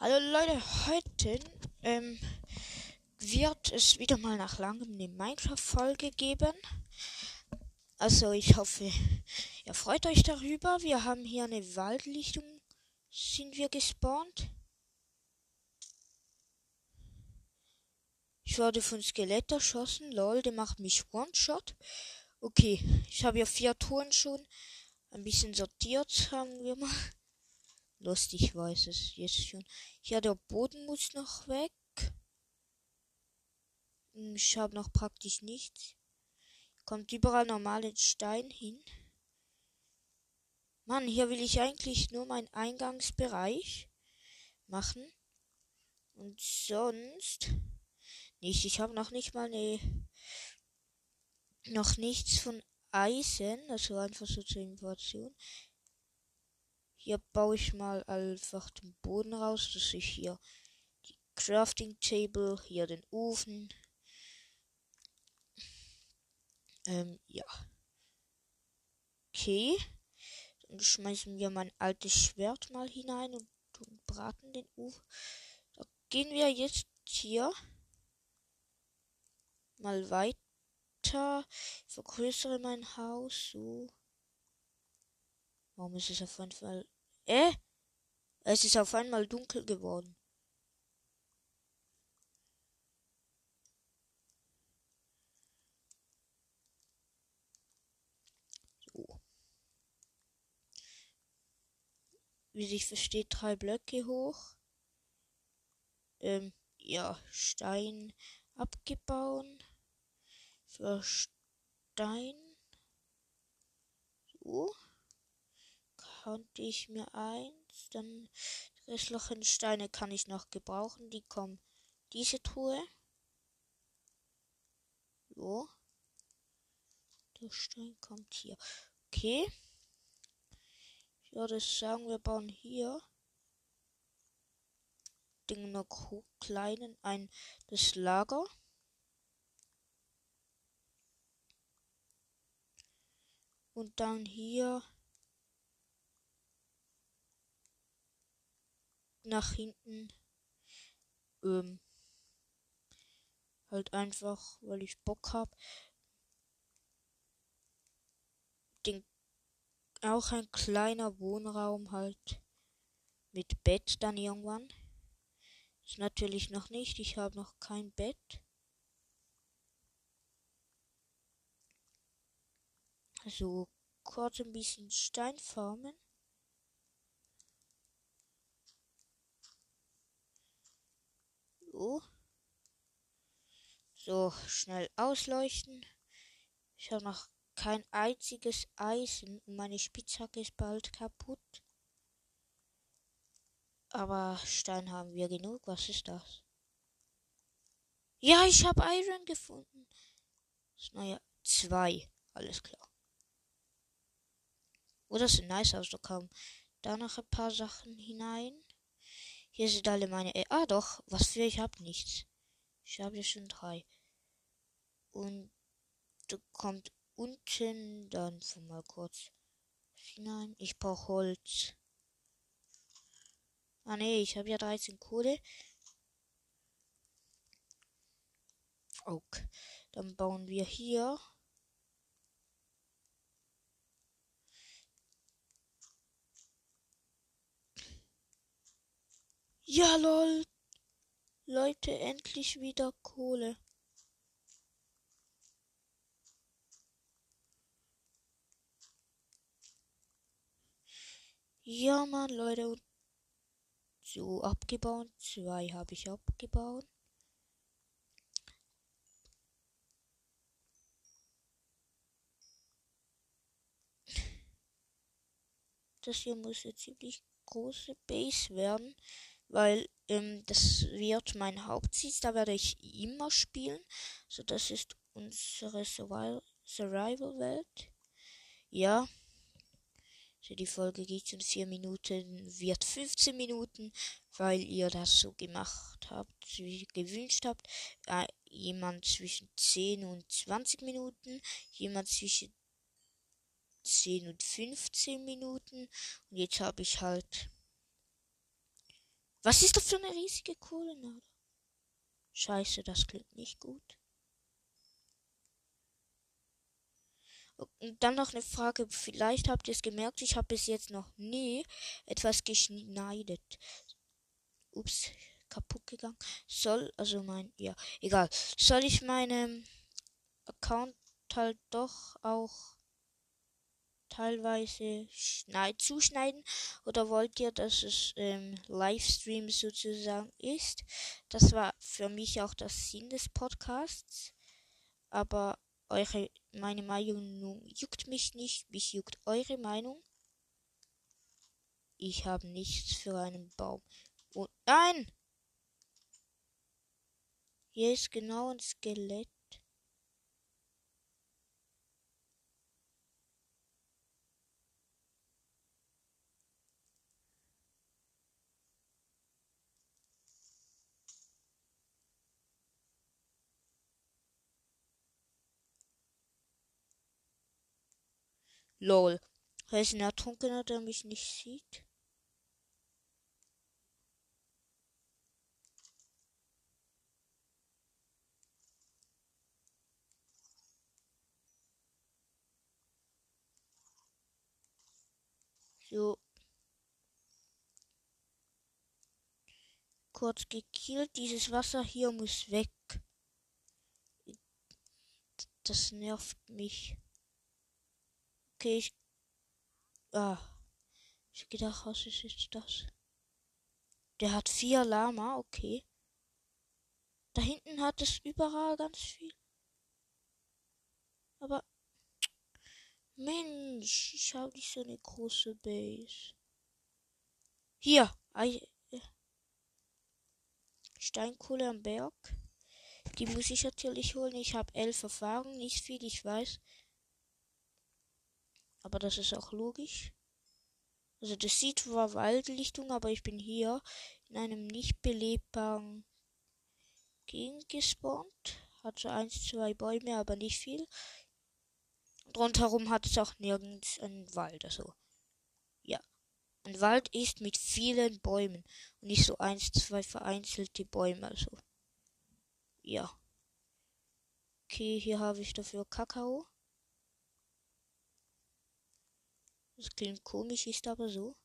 Hallo Leute, heute ähm, wird es wieder mal nach langem eine Minecraft-Folge geben. Also ich hoffe, ihr freut euch darüber. Wir haben hier eine Waldlichtung, sind wir gespawnt. Ich wurde von Skelett erschossen. Lol, der macht mich One-Shot. Okay, ich habe ja vier Touren schon. Ein bisschen sortiert, sagen wir mal. Lustig weiß es jetzt schon. Ja, der Boden muss noch weg. Hm, ich habe noch praktisch nichts. Kommt überall normalen Stein hin. Mann, hier will ich eigentlich nur meinen Eingangsbereich machen. Und sonst nicht. Ich habe noch nicht mal eine. Noch nichts von Eisen. Also einfach so zur Information. Hier baue ich mal einfach den Boden raus, dass ich hier die Crafting Table, hier den Ofen. Ähm, ja. Okay. Dann schmeißen wir mein altes Schwert mal hinein und, und braten den Ofen. Da gehen wir jetzt hier mal weiter. Ich vergrößere mein Haus so. Warum ist es auf einmal. Äh? Es ist auf einmal dunkel geworden. So. Wie sich versteht, drei Blöcke hoch. Ähm, ja, Stein abgebaut. Für Stein. So konnte ich mir eins, dann restlichen Steine kann ich noch gebrauchen. Die kommen diese Truhe. So. Der Stein kommt hier. Okay. Ich würde sagen, wir bauen hier den noch kleinen ein das Lager. Und dann hier nach hinten. Ähm, halt einfach, weil ich Bock hab. Den, auch ein kleiner Wohnraum halt mit Bett dann irgendwann. Ist natürlich noch nicht, ich habe noch kein Bett. Also kurz ein bisschen Stein formen. So. So, schnell ausleuchten. Ich habe noch kein einziges Eisen und meine Spitzhacke ist bald kaputt. Aber Stein haben wir genug. Was ist das? Ja, ich habe Iron gefunden. Naja, zwei. Alles klar. Oh, das sieht nice aus. Da kommen da noch ein paar Sachen hinein. Hier sind alle meine. Äh, ah, doch. Was für ich habe nichts. Ich habe hier schon drei. Und kommt unten dann mal kurz hinein. Ich brauche Holz. Ah nee, ich habe ja 13 Kohle. Okay. Dann bauen wir hier Ja, lol. Leute, endlich wieder Kohle. Ja, Mann, Leute. So, abgebaut. Zwei habe ich abgebaut. Das hier muss jetzt ziemlich große Base werden weil ähm, das wird mein Hauptziel, da werde ich immer spielen. So, das ist unsere Survival-Welt. Ja. So, die Folge geht in 4 Minuten, wird 15 Minuten, weil ihr das so gemacht habt, wie ihr gewünscht habt. Äh, jemand zwischen 10 und 20 Minuten, jemand zwischen 10 und 15 Minuten. Und jetzt habe ich halt Was ist das für eine riesige Kohlenader? Scheiße, das klingt nicht gut. Und dann noch eine Frage. Vielleicht habt ihr es gemerkt, ich habe bis jetzt noch nie etwas geschneidet. Ups, kaputt gegangen. Soll, also mein, ja, egal. Soll ich meinem Account halt doch auch teilweise schneid, zuschneiden oder wollt ihr, dass es ähm, Livestream sozusagen ist? Das war für mich auch das Sinn des Podcasts. Aber eure, meine Meinung juckt mich nicht, mich juckt eure Meinung. Ich habe nichts für einen Baum. Und nein! Hier ist genau ein Skelett. Lol. Er ist ein Ertrunkener, der mich nicht sieht. So. Kurz gekillt. Dieses Wasser hier muss weg. Das nervt mich. Okay, ich. Ah. Ich gedacht, was ist jetzt das? Der hat vier Lama, okay. Da hinten hat es überall ganz viel. Aber. Mensch, ich habe nicht so eine große Base. Hier, Steinkohle am Berg. Die muss ich natürlich holen. Ich habe elf Erfahrungen, nicht viel, ich weiß. Aber das ist auch logisch. Also das sieht zwar Waldlichtung, aber ich bin hier in einem nicht belebbaren Gegend gespawnt. Hat so eins, zwei Bäume, aber nicht viel. Und rundherum hat es auch nirgends einen Wald. Also ja. Ein Wald ist mit vielen Bäumen und nicht so eins, zwei vereinzelte Bäume. Also ja. Okay, hier habe ich dafür Kakao. Das klingt komisch, ist aber so.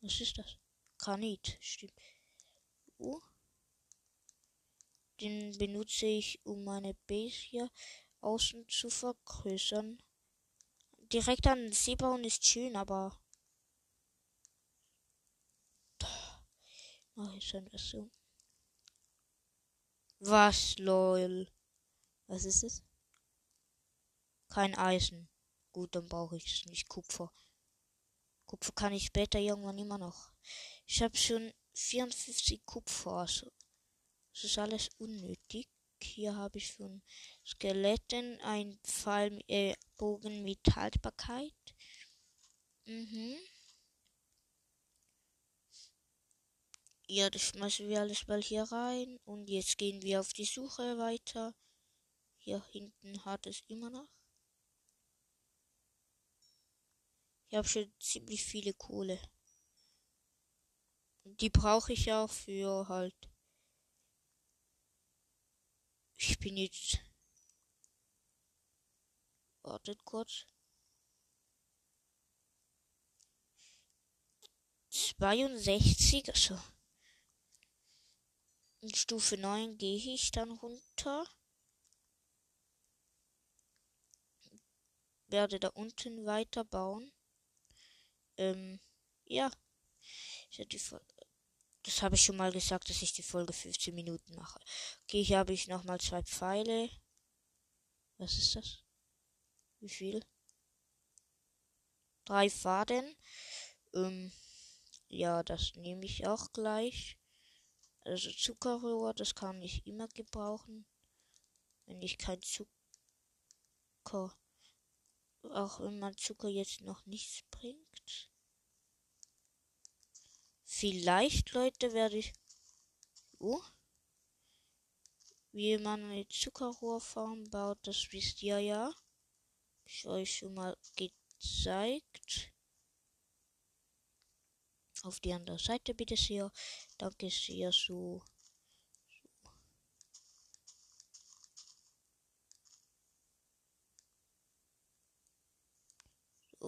Was ist das? Granit, stimmt. Oh. Den benutze ich, um meine Base hier außen zu vergrößern. Direkt an den See bauen ist schön, aber. Mach ich schon das so. Was, lol? Was ist es? Kein Eisen. Gut, dann brauche ich es nicht. Kupfer. Kupfer kann ich später irgendwann immer noch. Ich habe schon 54 Kupfer. Also das ist alles unnötig. Hier habe ich von Skeletten ein Pfeil, äh, Bogen mit Haltbarkeit. Mhm. Ja, das schmeißen wir alles mal hier rein. Und jetzt gehen wir auf die Suche weiter. Hier hinten hat es immer noch. Ich habe schon ziemlich viele Kohle. Die brauche ich auch für halt. Ich bin jetzt. Wartet kurz. 62, also. In Stufe 9 gehe ich dann runter. Werde da unten weiter bauen. Ähm, ja. das habe ich schon mal gesagt, dass ich die Folge 15 Minuten mache. Okay, hier habe ich nochmal zwei Pfeile. Was ist das? Wie viel? Drei Faden. Ähm, ja, das nehme ich auch gleich. Also Zuckerrohr, das kann ich immer gebrauchen. Wenn ich kein Zucker auch wenn man Zucker jetzt noch nichts bringt. Vielleicht, Leute, werde ich. Oh. Wie man eine Zuckerrohrfarm baut, das wisst ihr ja. Ich euch schon mal gezeigt. Auf die andere Seite bitte sehr. Danke sehr, so.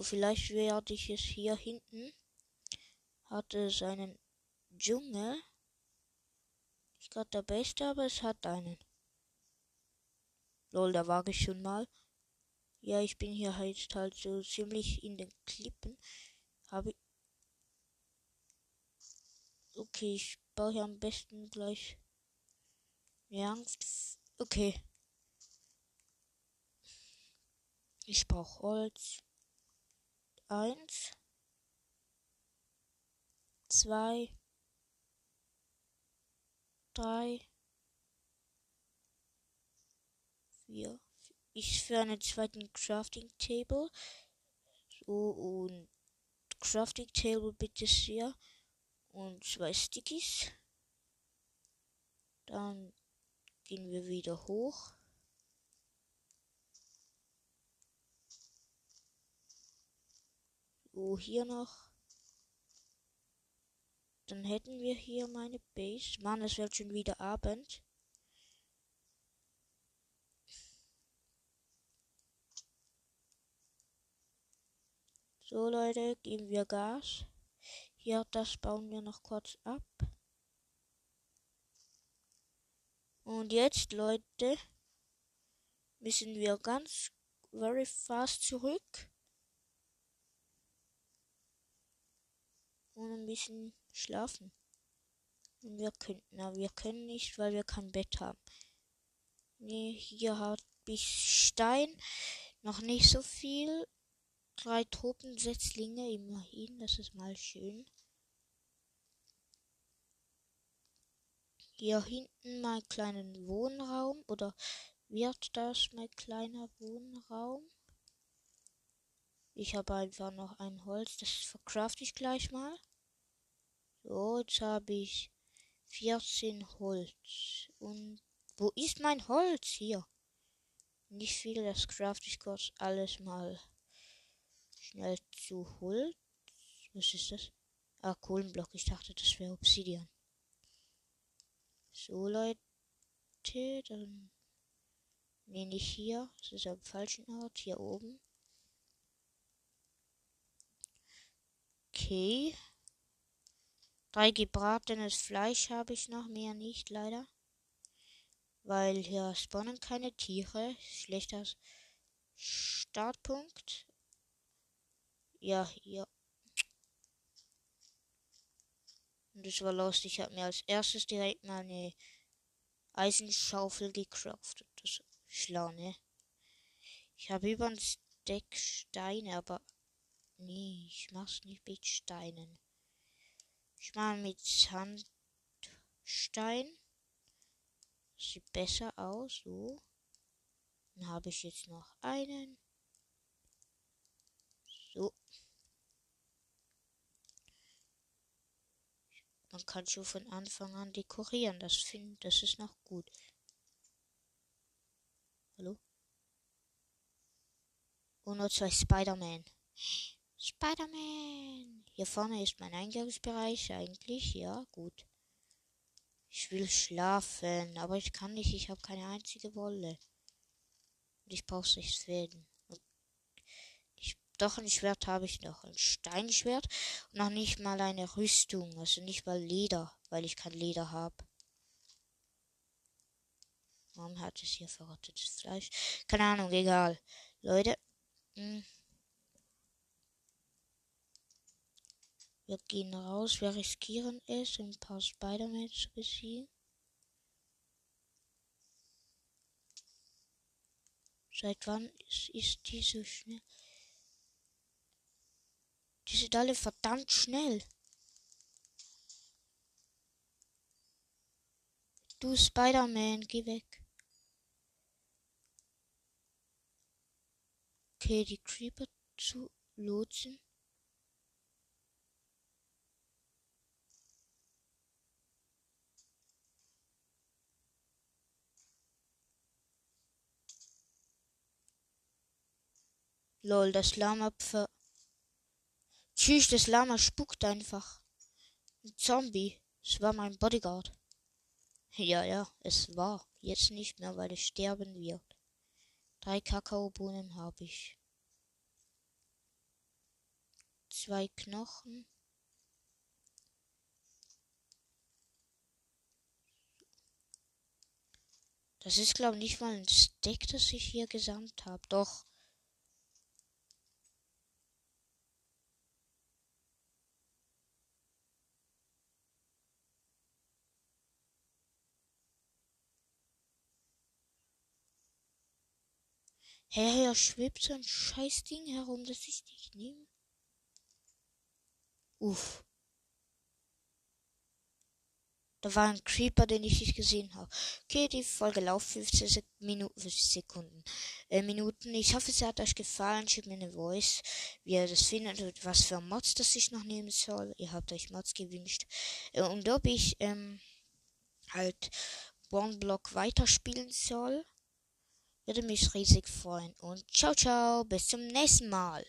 Vielleicht werde ich es hier hinten. Hat es einen Dschungel. Nicht gerade der beste, aber es hat einen. Lol, da war ich schon mal. Ja, ich bin hier halt halt so ziemlich in den Klippen. Habe ich. Okay, ich baue hier am besten gleich. Ja, okay. Ich brauche Holz. Eins. Zwei. Drei. Vier. Ich für einen zweiten Crafting Table. So und Crafting Table bitte sehr. Und zwei Stickies. Dann gehen wir wieder hoch. So, hier noch. Dann hätten wir hier meine Base. Mann, es wird schon wieder Abend. So Leute, geben wir Gas. Hier, das bauen wir noch kurz ab. Und jetzt, Leute, müssen wir ganz very fast zurück. Und ein bisschen schlafen. Und wir könnten, aber wir können nicht, weil wir kein Bett haben. Nee, hier habe ich Stein. Noch nicht so viel drei Tropensetzlinge immerhin, das ist mal schön. Hier hinten mein kleinen Wohnraum oder wird das mein kleiner Wohnraum? Ich habe einfach noch ein Holz, das verkraft ich gleich mal. So, jetzt habe ich 14 Holz. Und wo ist mein Holz? Hier. Nicht viel, das craft ich kurz alles mal schnell zu Holz. Was ist das? Ah, Kohlenblock. Ich dachte, das wäre Obsidian. So, Leute. Dann. Nee, nicht hier. Das ist am falschen Ort. Hier oben. Okay. Drei gebratenes Fleisch habe ich noch, mehr nicht, leider. Weil hier spawnen keine Tiere. Schlechter Startpunkt. Ja, hier. Und das war lustig. Ich habe mir als erstes direkt mal eine Eisenschaufel gecraftet. Das ist schlau, ne? Ich habe über ein Deck Steine, aber nee, ich mach's nicht mit Steinen. Ich mache mit Sandstein. Sieht besser aus, so. Dann habe ich jetzt noch einen. So. Man kann schon von Anfang an dekorieren. Das finde, das ist noch gut. Hallo? Und nur zwei Spider-Man. Spider-Man! Hier vorne ist mein Eingangsbereich eigentlich. Ja, gut. Ich will schlafen, aber ich kann nicht. Ich habe keine einzige Wolle. Und ich brauche sechs Fäden. Doch ein Schwert habe ich noch. Ein Steinschwert und noch nicht mal eine Rüstung. Also nicht mal Leder, weil ich kein Leder habe. Warum hat es hier verrottetes Fleisch? Keine Ahnung, egal. Leute. Mh. Wir gehen raus. Wir riskieren es, ein paar Spider-Man zu besiegen. Seit wann ist, ist die so schnell? Die sind alle verdammt schnell. Du Spider-Man, geh weg. Okay, die Creeper zu lotsen. Lol, das Lama ver Tschüss, das Lama spuckt einfach. Ein Zombie. Es war mein Bodyguard. Ja, ja, es war. Jetzt nicht mehr, weil es sterben wird. Drei Kakaobohnen habe ich. Zwei Knochen. Das ist, glaube ich, nicht mal ein Steak, das ich hier gesammelt habe. Doch. Hey, hier schwebt so ein Scheißding herum, das ich nicht nehme. Uff. Da war ein Creeper, den ich nicht gesehen habe. Okay, die Folge lauft 15 Sek Minuten, 50 Sekunden. Äh, Minuten. Ich hoffe, es hat euch gefallen. Schickt mir eine Voice, wie ihr das findet und was für Mods das ich noch nehmen soll. Ihr habt euch Mods gewünscht. Äh, und ob ich ähm, halt One Block weiterspielen soll. Würde mich riesig freuen. Und ciao, ciao. Bis zum nächsten Mal.